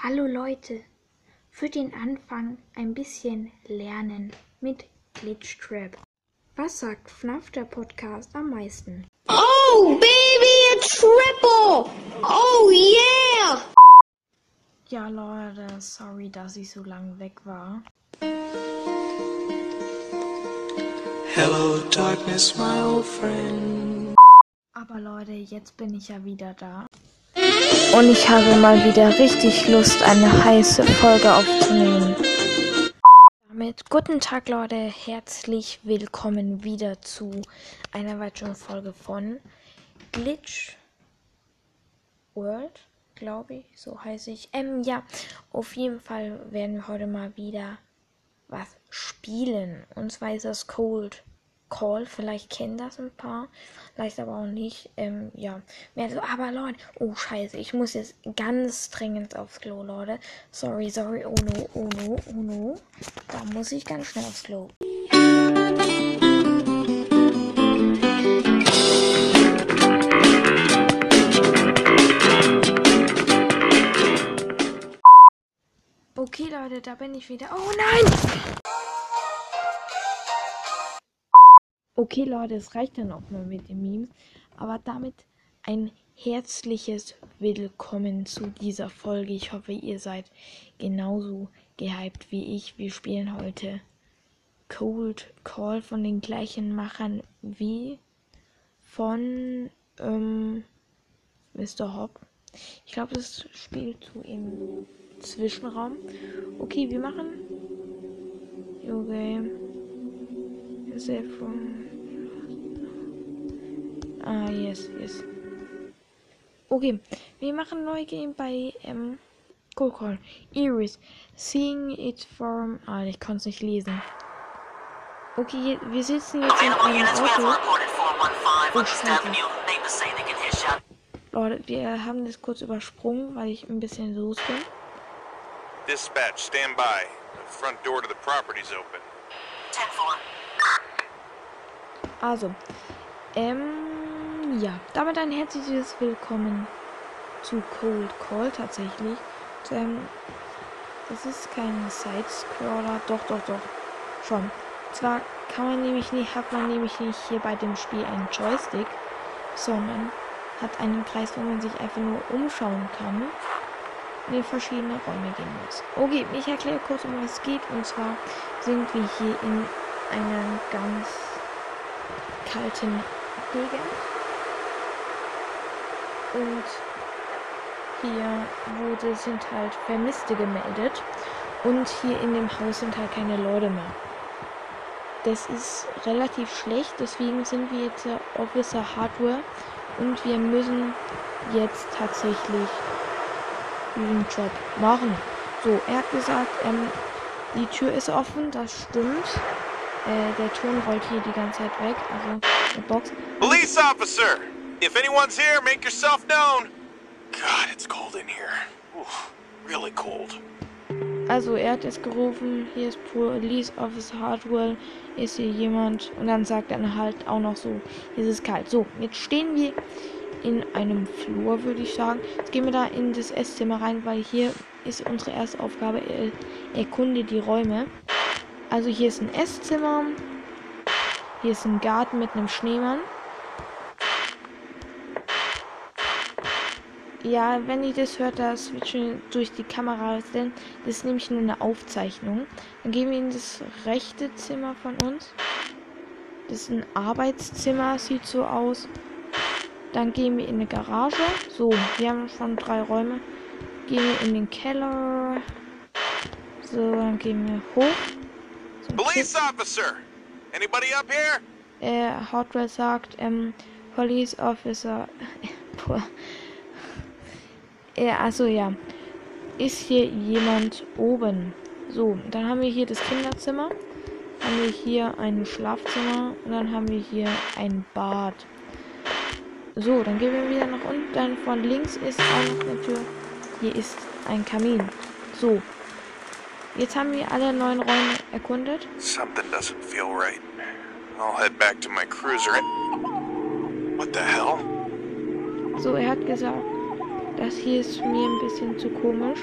Hallo Leute, für den Anfang ein bisschen lernen mit Glitchtrap. Was sagt FNAF der Podcast am meisten? Oh, baby, a triple! Oh, yeah! Ja Leute, sorry, dass ich so lange weg war. Hello, darkness, my old friend. Aber Leute, jetzt bin ich ja wieder da. Und ich habe mal wieder richtig Lust, eine heiße Folge aufzunehmen. Damit guten Tag Leute, herzlich willkommen wieder zu einer weiteren Folge von Glitch World, glaube ich, so heiße ich. Ähm, ja, auf jeden Fall werden wir heute mal wieder was spielen. Und zwar ist das Cold Call. Vielleicht kennen das ein paar, vielleicht aber auch nicht. Ähm, ja, mehr so, aber Leute, oh Scheiße, ich muss jetzt ganz dringend aufs Klo, Leute. Sorry, sorry, oh no, oh no, oh no. Da muss ich ganz schnell aufs Klo. Okay, Leute, da bin ich wieder. Oh nein! Okay, Leute, es reicht dann auch mal mit den Memes. Aber damit ein herzliches Willkommen zu dieser Folge. Ich hoffe, ihr seid genauso gehypt wie ich. Wir spielen heute Cold Call von den gleichen Machern wie von ähm, Mr. Hop. Ich glaube, das spielt so im Zwischenraum. Okay, wir machen. Okay. Sehr von. Ah, yes, yes. Okay, wir machen neu Game bei ähm, Call. Iris. Seeing it from. Ah, ich kann es nicht lesen. Okay, wir sitzen jetzt in einem Auto. Oh, Scheiße. Leute, wir haben das kurz übersprungen, weil ich ein bisschen los bin. Dispatch, stand by. The front door to the property's open. Also, ähm, ja, damit ein herzliches Willkommen zu Cold Call tatsächlich. Ähm, das ist kein Side-Scroller, doch, doch, doch, schon. Zwar kann man nämlich nicht, hat man nämlich nicht hier bei dem Spiel einen Joystick, sondern hat einen Kreis, wo man sich einfach nur umschauen kann und in verschiedene Räume gehen muss. Okay, ich erkläre kurz, um was es geht. Und zwar sind wir hier in einer ganz kalten Gegend. Und hier wurde, sind halt Vermisste gemeldet. Und hier in dem Haus sind halt keine Leute mehr. Das ist relativ schlecht, deswegen sind wir jetzt Officer Hardware und wir müssen jetzt tatsächlich diesen Job machen. So, er hat gesagt, ähm, die Tür ist offen, das stimmt. Äh, der Ton rollt hier die ganze Zeit weg, also eine Box. Police officer! If anyone's here, make yourself known! God, it's cold in here. Oof, really cold. Also er hat es gerufen, hier ist Police Officer Hardwell, ist hier jemand und dann sagt er halt auch noch so, hier ist es kalt. So, jetzt stehen wir in einem Flur, würde ich sagen. Jetzt gehen wir da in das Esszimmer rein, weil hier ist unsere erste Aufgabe, er erkunde die Räume. Also hier ist ein Esszimmer, hier ist ein Garten mit einem Schneemann. Ja, wenn ihr das hört, da switchen durch die Kamera, denn das ist nämlich nur eine Aufzeichnung. Dann gehen wir in das rechte Zimmer von uns. Das ist ein Arbeitszimmer, sieht so aus. Dann gehen wir in eine Garage. So, wir haben schon drei Räume. Gehen wir in den Keller. So, dann gehen wir hoch. Police officer! Anybody up here? äh, Hardware sagt, ähm, Police Officer. Äh, also ja. Ist hier jemand oben? So, dann haben wir hier das Kinderzimmer. Haben wir hier ein Schlafzimmer. Und dann haben wir hier ein Bad. So, dann gehen wir wieder nach unten. Dann von links ist auch noch eine Tür. Hier ist ein Kamin. So. Jetzt haben wir alle neun Räume erkundet. Something doesn't feel right. I'll head back to my cruiser. What the hell? So, er hat gesagt, das hier ist mir ein bisschen zu komisch.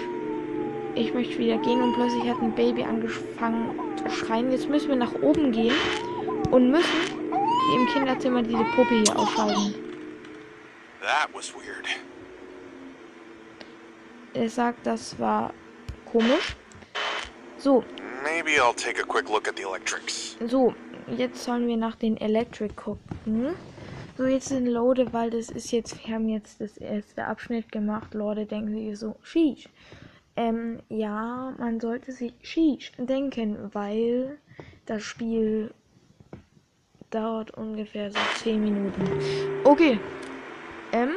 ich möchte wieder gehen und plötzlich hat ein Baby angefangen zu schreien. Jetzt müssen wir nach oben gehen und müssen im Kinderzimmer diese Puppe hier ausschalten. That was weird. Er sagt, das war komisch. So, Maybe I'll take a quick look at the electrics. so, jetzt sollen wir nach den Electric gucken. So, jetzt sind Lode, weil das ist jetzt, wir haben jetzt das erste Abschnitt gemacht. Leute denken sich so, sheesh. Ähm, ja, man sollte sich sheesh denken, weil das Spiel dauert ungefähr so 10 Minuten. Okay. Ähm,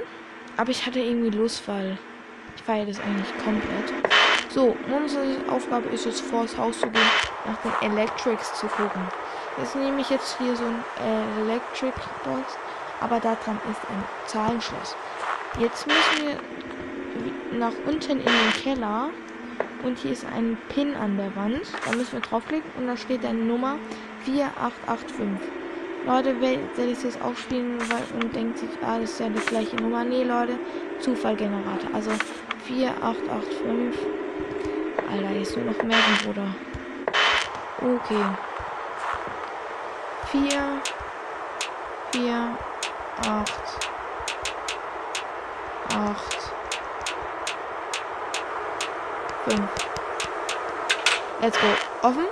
aber ich hatte irgendwie Lust, weil ich feiere das eigentlich komplett. So, unsere Aufgabe ist jetzt vor das Haus zu gehen, nach den Electrics zu gucken. Das ist nämlich jetzt hier so ein äh, Electric Box, aber da dran ist ein Zahlenschloss. Jetzt müssen wir wi- nach unten in den Keller und hier ist ein Pin an der Wand. Da müssen wir draufklicken und da steht eine Nummer 4885. Leute, wer, der das jetzt auch spielen und denkt sich, ah, das ist ja die gleiche Nummer. Nee, Leute, Zufallgenerator. Also 4885. Alter, jetzt nur noch merken, Bruder. Okay. 4, 4, 8, 8, 5. Let's go. Offen.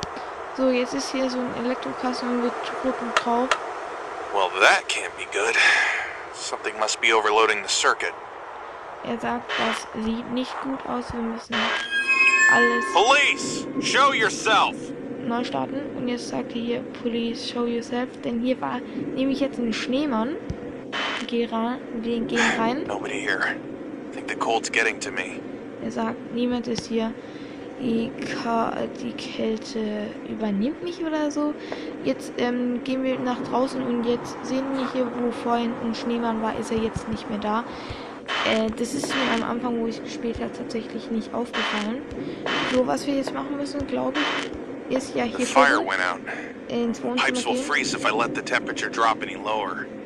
So, jetzt ist hier so ein Elektrokasten und wir drücken drauf. Well, that can't be good. Something must be overloading the circuit. Er sagt, das sieht nicht gut aus. Wir müssen alles Police! Show yourself! neu starten. Und jetzt sagt er hier, Police, show yourself. Denn hier war nämlich jetzt ein Schneemann. Geh rein, wir gehen rein. Nobody here. I think the cold's getting to me. Er sagt, niemand ist hier. Die, die Kälte übernimmt mich oder so. Jetzt ähm, gehen wir nach draußen und jetzt sehen wir hier, wo vorhin ein Schneemann war, ist er jetzt nicht mehr da. Äh, das ist mir am Anfang, wo ich gespielt habe, tatsächlich nicht aufgefallen. So, was wir jetzt machen müssen, glaube ich, ist ja hier fire gucken, went out. ins Wohnzimmer gehen.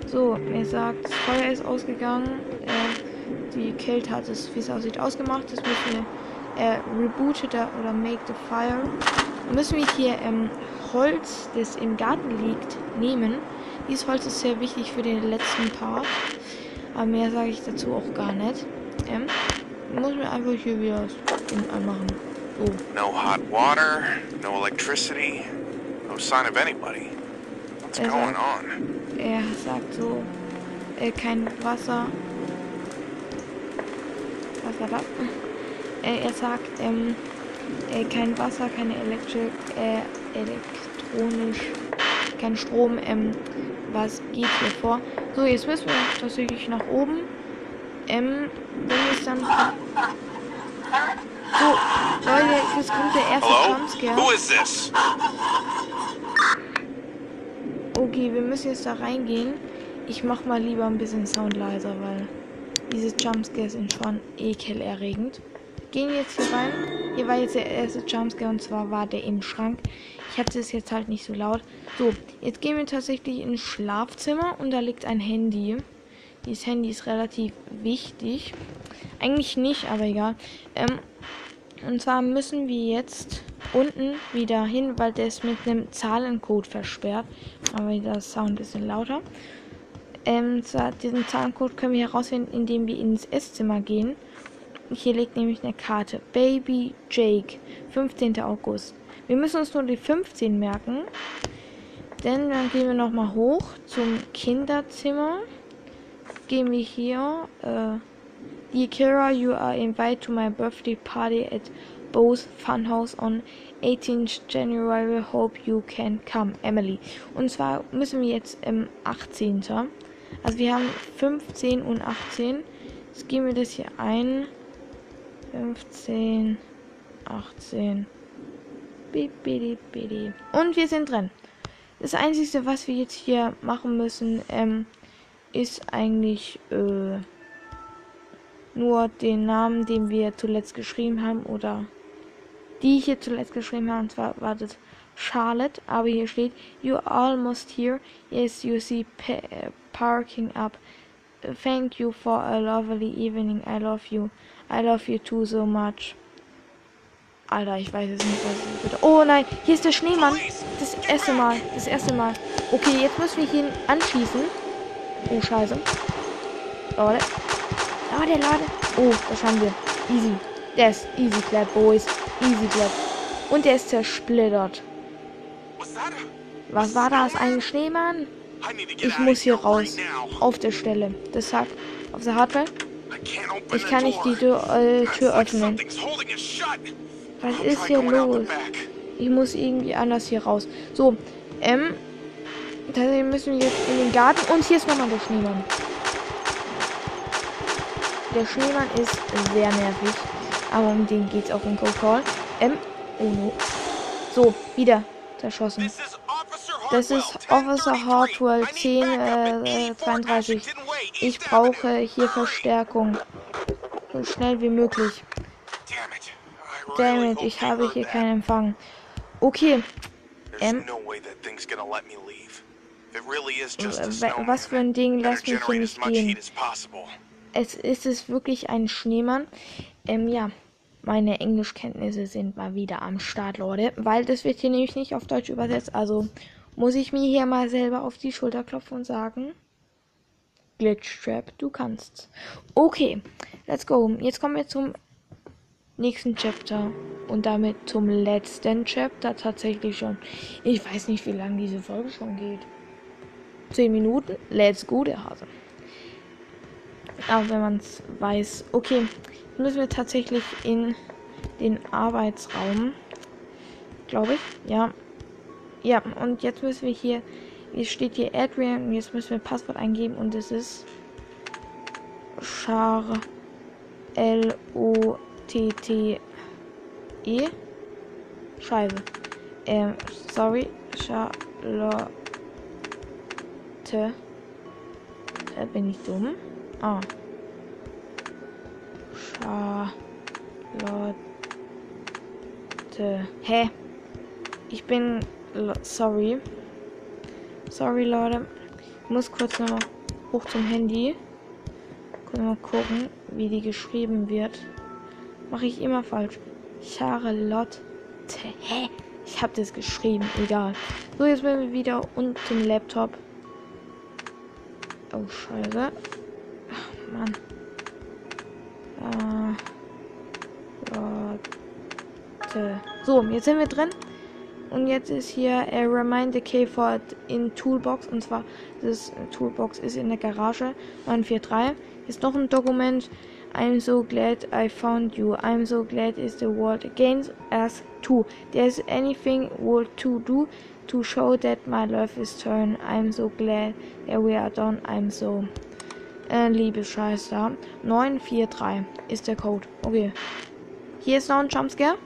So, er sagt, das Feuer ist ausgegangen. Äh, die Kälte hat es, wie es aussieht, ausgemacht. Das müssen wir äh, rebooted oder make the fire. Dann müssen wir hier ähm, Holz, das im Garten liegt, nehmen. Dieses Holz ist sehr wichtig für den letzten Part. Aber mehr sage ich dazu auch gar nicht. Ähm, muss mir einfach hier wieder das Ding anmachen. So. No hot water, no electricity, no sign of anybody. What's Is going it? on? Er sagt so, äh, kein Wasser. Was war das? Äh, er sagt, ähm, äh, kein Wasser, keine Elektrik, äh, elektronisch, kein Strom, ähm, was geht hier vor? So, jetzt müssen wir tatsächlich nach oben. Ähm, wenn es dann. So, Leute, jetzt kommt der erste? Jumpscare. Who is this? Okay, wir müssen jetzt da reingehen. Ich mach mal lieber ein bisschen Sound leiser, weil diese Jumpscares sind schon ekelerregend. Gehen jetzt hier rein. Hier war jetzt der erste Jumpscare und zwar war der im Schrank. Ich hatte es jetzt halt nicht so laut. So, jetzt gehen wir tatsächlich ins Schlafzimmer und da liegt ein Handy. Dieses Handy ist relativ wichtig. Eigentlich nicht, aber egal. Ähm, und zwar müssen wir jetzt unten wieder hin, weil der ist mit einem Zahlencode versperrt. Aber der Sound ist ein bisschen lauter. Ähm, zwar diesen Zahlencode können wir herausfinden, indem wir ins Esszimmer gehen. Hier liegt nämlich eine Karte. Baby Jake, 15. August. Wir müssen uns nur die 15 merken. Denn dann gehen wir nochmal hoch zum Kinderzimmer. Gehen wir hier. Äh, Dear Kira, you are invited to my birthday party at Bo's Funhouse on 18th January. Hope you can come, Emily. Und zwar müssen wir jetzt im 18. Also wir haben 15 und 18. Jetzt geben wir das hier ein. 15, 18. Und wir sind drin. Das Einzige, was wir jetzt hier machen müssen, ähm, ist eigentlich, äh, nur den Namen, den wir zuletzt geschrieben haben oder die hier zuletzt geschrieben haben. Und zwar war das Charlotte, aber hier steht You almost here. Yes, you see pa parking up. Thank you for a lovely evening. I love you. I love you too so much. Alter, ich weiß es nicht, was ich. Oh nein, hier ist der Schneemann. Das erste Mal. Das erste Mal. Okay, jetzt müssen wir ihn anschießen. Oh, scheiße. Leute. Leute, Leute. Oh, das haben wir. Easy. Der ist easy clap, boys. Easy clap. Und der ist zersplittert. Was war das? Ein Schneemann? Ich muss hier raus. Auf der Stelle. Das hat auf der Hardware. Ich kann nicht die. Tür, äh, Tür öffnen. It. Was ist hier los? Ich muss irgendwie anders hier raus. So, ähm, dann müssen wir jetzt in den Garten und hier ist nochmal der Schneemann. Der Schneemann ist sehr nervig, aber um den geht's auch in Cold Call. Ähm, oh no. So, wieder zerschossen. Das ist Officer 1033. Hartwell I need 10, backup at äh, 84 32. Ashington Way, Ich brauche hier. Verstärkung. So schnell wie möglich. Damn it. I Damn really it, hope ich habe hier keinen Empfang. Okay, Ähm. was für ein Ding, lass mich hier nicht gehen. es ist es wirklich ein Schneemann. Ähm, ja, meine Englischkenntnisse sind mal wieder am Start, Leute. Weil das wird hier nämlich nicht auf Deutsch übersetzt. Also muss ich mir hier mal selber auf die Schulter klopfen und sagen. Glitchtrap, du kannst. Okay, let's go. Jetzt kommen wir zum nächsten Chapter. Und damit zum letzten Chapter tatsächlich schon. Ich weiß nicht, wie lange diese Folge schon geht. 10 Minuten? Let's go, der Hase. Auch wenn man es weiß. Okay, müssen wir tatsächlich in den Arbeitsraum. Glaube ich. Ja. Ja, und jetzt müssen wir hier. Jetzt steht hier Adrian und jetzt müssen wir Passwort eingeben und es ist Char L O T T E Scheibe. Ähm, sorry, Charlotte. Äh, bin ich dumm? Ah. Charlotte. Hä? Ich bin. Sorry. Sorry, Leute. Ich muss kurz noch mal hoch zum Handy. Können wir mal gucken, wie die geschrieben wird. Mache ich immer falsch. Charlotte. Hä? Ich habe das geschrieben. Egal. So, jetzt sind wir wieder unten Laptop. Oh, scheiße. Ach, Mann. So, jetzt sind wir drin. Und jetzt ist hier äh, Remind the K-Ford in Toolbox. Und zwar, das Toolbox ist in der Garage. 943. Ist noch ein Dokument. I'm so glad I found you. I'm so glad is the world against us too. There's anything world to do to show that my love is turned. I'm so glad that we are done. I'm so. Äh, Liebesscheiß da. 943 ist der Code. Okay. Hier ist noch ein Jumpscare.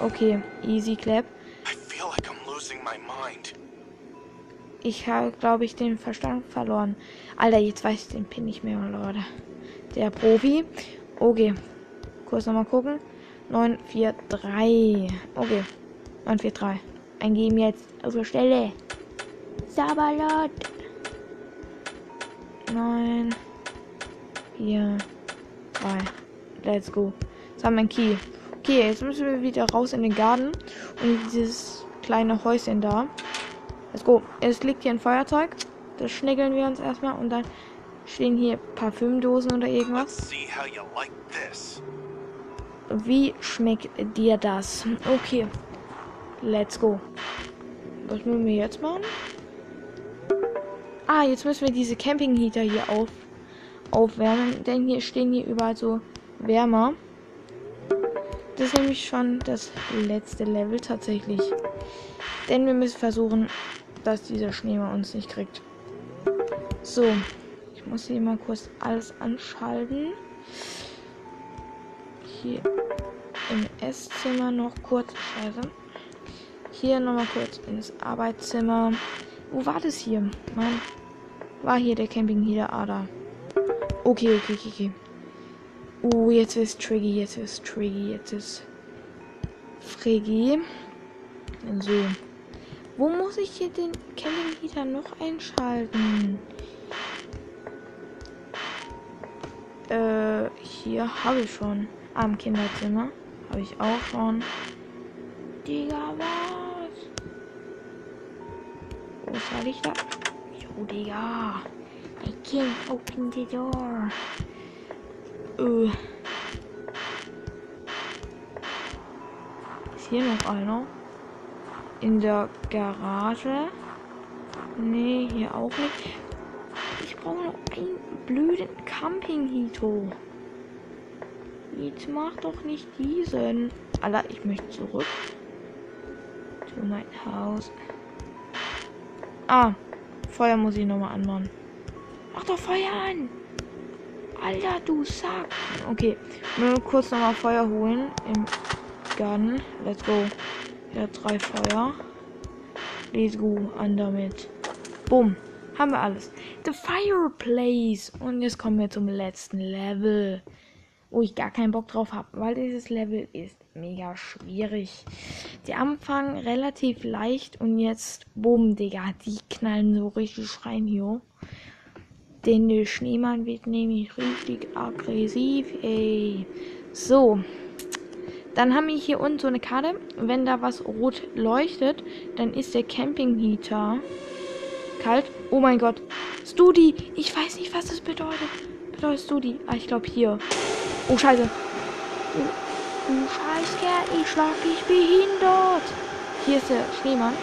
Okay, easy clap. I feel like I'm losing my mind. Ich habe, glaube ich, den Verstand verloren. Alter, jetzt weiß ich den Pin nicht mehr, Leute. Der Profi. Okay. Kurz nochmal gucken. 943. Okay. 943. Eingeben jetzt. Auf der Stelle. Sabalot. 9. 4. 3. Let's go. Jetzt haben wir einen Key. Okay, jetzt müssen wir wieder raus in den Garten. Und dieses kleine Häuschen da. Let's go. Es liegt hier ein Feuerzeug. Das schnägeln wir uns erstmal. Und dann stehen hier Parfümdosen oder irgendwas. Wie schmeckt dir das? Okay. Let's go. Was müssen wir jetzt machen? Ah, jetzt müssen wir diese Campingheater hier auf, aufwärmen. Denn hier stehen hier überall so Wärmer. Das ist nämlich schon das letzte Level tatsächlich. Denn wir müssen versuchen, dass dieser Schneemann uns nicht kriegt. So. Ich muss hier mal kurz alles anschalten. Hier im Esszimmer noch kurz. Scheiße. Hier nochmal kurz ins Arbeitszimmer. Wo war das hier? Mann. War hier der Campingheater? Ah, da. Okay, okay, okay, okay. Oh, jetzt ist Triggy, jetzt ist Triggy, jetzt ist Friggy. So. Wo muss ich hier den Campingheater noch einschalten? Äh, hier habe ich schon. Am Kinderzimmer. Habe ich auch schon. Digga, was? Ich da? Jo, Digga. I can't open the door. Äh. Ist hier noch einer? In der Garage? Nee, hier auch nicht. Ich brauche noch einen blöden Camping-Hito. Jetzt mach doch nicht diesen. Alter, ich möchte zurück. Zu mein Haus. Ah, Feuer muss ich nochmal anmachen. Mach doch Feuer an! Alter, du Sack! Okay, nur kurz nochmal Feuer holen im Garten. Let's go. Ja, drei Feuer. Let's go, an damit. Bumm. Haben wir alles. The Fireplace. Und jetzt kommen wir zum letzten Level. Wo ich gar keinen Bock drauf habe, weil dieses Level ist mega schwierig. Die Anfang relativ leicht und jetzt, bumm, Digga, die knallen so richtig rein hier. Denn der Schneemann wird nämlich richtig aggressiv, ey. So. Dann haben wir hier unten so eine Karte. Wenn da was rot leuchtet, dann ist der Camping-Heater kalt. Oh mein Gott. Studi. Ich weiß nicht, was das bedeutet. Bedeutet Studi. Ah, ich glaube hier. Oh, scheiße. Oh, du Scheißkerl. Ich schlag dich behindert. Hier ist der Schneemann.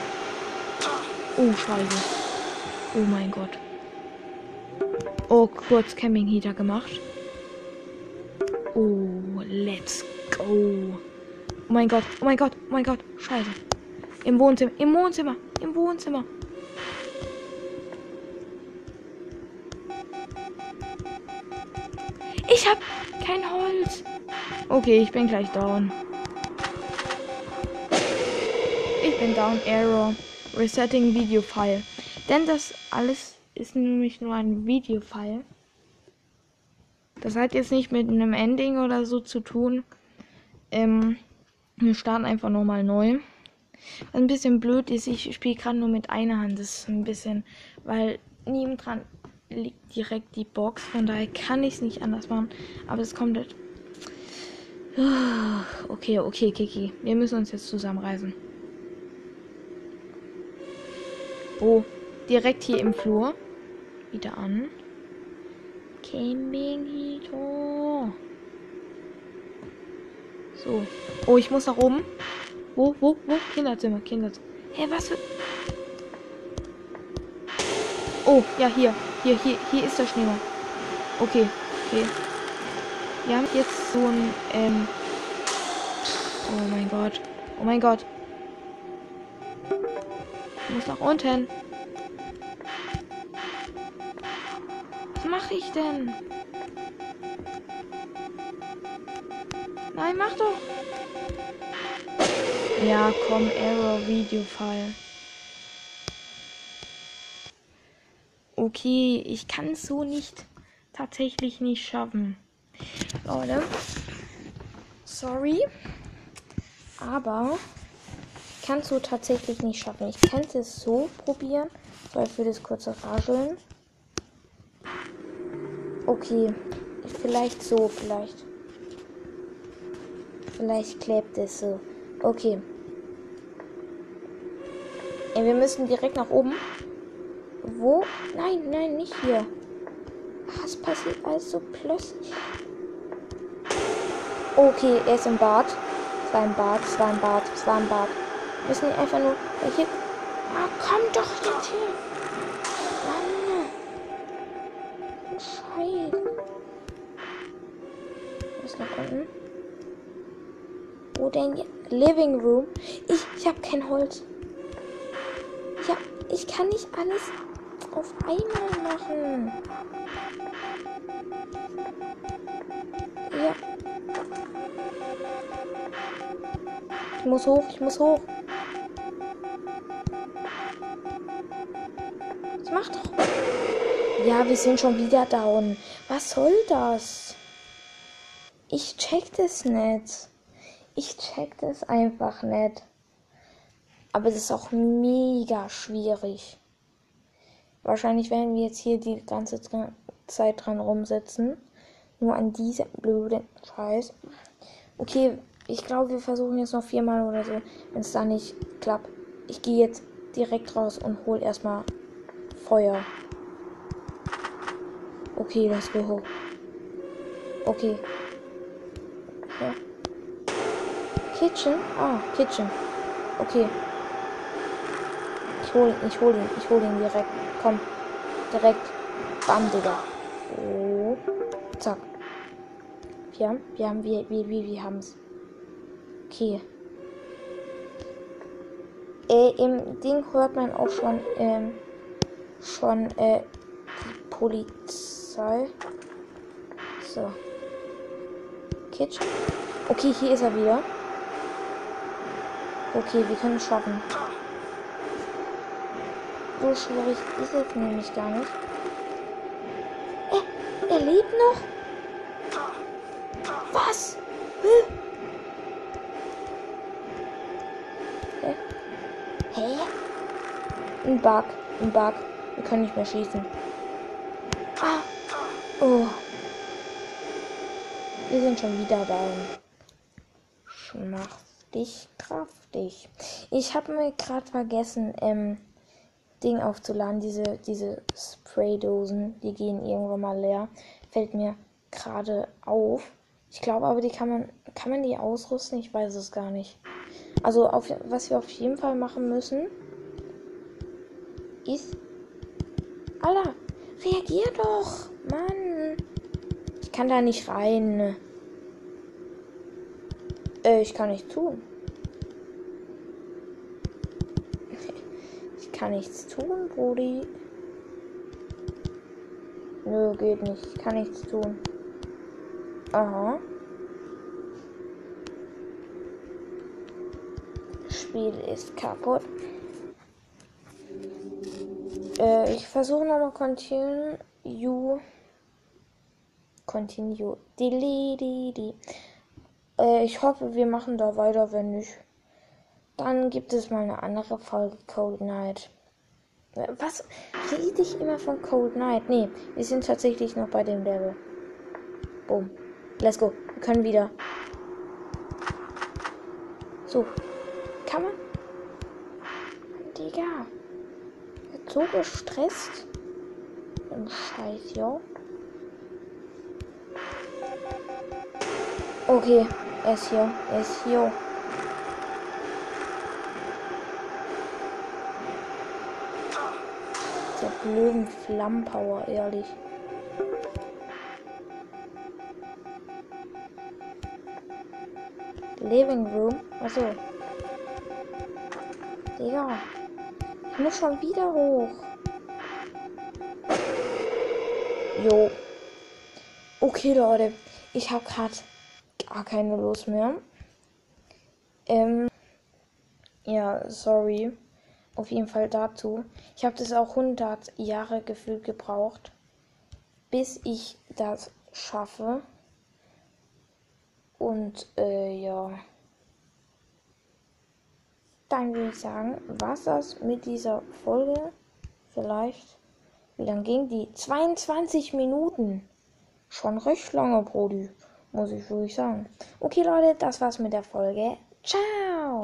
Oh, scheiße. Oh mein Gott. Oh, kurz Camping Heater gemacht. Oh, let's go. Oh mein Gott, oh mein Gott, oh mein Gott. Scheiße. Im Wohnzimmer, im Wohnzimmer, im Wohnzimmer. Ich hab kein Holz. Okay, ich bin gleich down. Ich bin down. Error. Resetting Video File. Denn das alles ist nämlich nur ein Video-File. Das hat jetzt nicht mit einem Ending oder so zu tun. Ähm, wir starten einfach nochmal neu. Was ein bisschen blöd ist, ich spiele gerade nur mit einer Hand. Das ist ein bisschen, weil neben dran liegt direkt die Box. Von daher kann ich es nicht anders machen. Aber es kommt halt. Okay, okay, Kiki. Wir müssen uns jetzt zusammenreißen. Oh, direkt hier im Flur. Wieder an. Camping Hito. So. Oh, ich muss nach oben. Wo, wo, wo? Kinderzimmer, Kinderzimmer. Hä, was für. Oh, ja, hier. Hier, hier, hier ist der Schneemann. Okay, okay. Wir haben jetzt so ein, ähm. Oh mein Gott. Oh mein Gott. Ich muss nach unten. Was mache ich denn? Nein, mach doch. Ja, komm, Error Video Okay, ich kann es so nicht tatsächlich nicht schaffen. Leute, sorry, aber ich kann es so tatsächlich nicht schaffen. Ich könnte es so probieren, weil für das kurze Rascheln. Okay, vielleicht so, vielleicht. Vielleicht klebt es so. Okay. Ja, wir müssen direkt nach oben. Wo? Nein, nein, nicht hier. Was passiert alles so plötzlich? Okay, er ist im Bad. Es war ein Bad, es war ein Bad, es war ein Bad. Wir müssen einfach nur. Hier. Ah, komm doch jetzt hier. Mann. Scheiße. Was nach unten? Wo denn? Living Room. Ich, ich habe kein Holz. Ja, ich kann nicht alles auf einmal machen. Ja. Ich muss hoch, ich muss hoch. Das macht doch. Ja, wir sind schon wieder down. Was soll das? Ich check das nicht. Ich check das einfach nicht. Aber es ist auch mega schwierig. Wahrscheinlich werden wir jetzt hier die ganze Zeit dran rumsitzen. Nur an diesem blöden Scheiß. Okay, Ich glaube, wir versuchen jetzt noch viermal oder so. Wenn es da nicht klappt. Ich gehe jetzt direkt raus und hol erstmal Feuer. Okay, let's go. Okay. Ja. Kitchen? Ah, Kitchen. Okay. Ich hol ihn, ich hol ihn, ich hol ihn direkt. Komm. Direkt. Bam, Digga. Oh. Zack. Wir haben, wir haben, wir, wir, wir, wir haben's. Okay. Äh, Im Ding hört man auch schon, ähm, schon, äh, die Polizei. So. Kitchen. Okay, hier ist er wieder. Okay, wir können es schaffen. So schwierig ist es nämlich gar nicht. Er, er lebt noch? Was? Hä? Hä? Hä? Ein Bug. Ein Bug. Wir können nicht mehr schießen. Ah. Oh. Wir sind schon wieder down. Schmachtig, kraftig. Ich habe mir gerade vergessen, ähm, Ding aufzuladen. Diese, diese Spraydosen, die gehen irgendwann mal leer. Fällt mir gerade auf. Ich glaube aber, die kann man, kann man die ausrüsten? Ich weiß es gar nicht. Also, auf, was wir auf jeden Fall machen müssen, ist. Alter, reagier doch! Mann! Ich kann da nicht rein. Äh, ich kann nichts tun. Ich kann nichts tun, Brody. Nö, geht nicht. Ich kann nichts tun. Aha. Spiel ist kaputt. Äh, ich versuche nochmal Continue. Continue. Delete. Äh, ich hoffe, wir machen da weiter. Wenn nicht, dann gibt es mal eine andere Folge Cold Night. Äh, Was rede ich immer von Cold Night? Nee, wir sind tatsächlich noch bei dem Level. Boom. Let's go. Wir können wieder. So. Kann man? Digga. Wird so gestresst. Im Scheiß, ja. Okay. Er ist hier. Er ist hier. Blöden Flammenpower, ehrlich. Living Room. Achso. Digga. Ich muss schon wieder hoch. Jo. Okay, Leute. Ich habe gerade gar keine Lust mehr. Ähm. Ja, sorry. Auf jeden Fall dazu. Ich habe das auch 100 Jahre gefühlt gebraucht, bis ich das schaffe. Und äh, ja. Dann würde ich sagen, was das mit dieser Folge? Vielleicht. Wie lang ging die? 22 Minuten. Schon recht lange, Brody. Muss ich wirklich sagen. Okay, Leute, das war's mit der Folge. Ciao!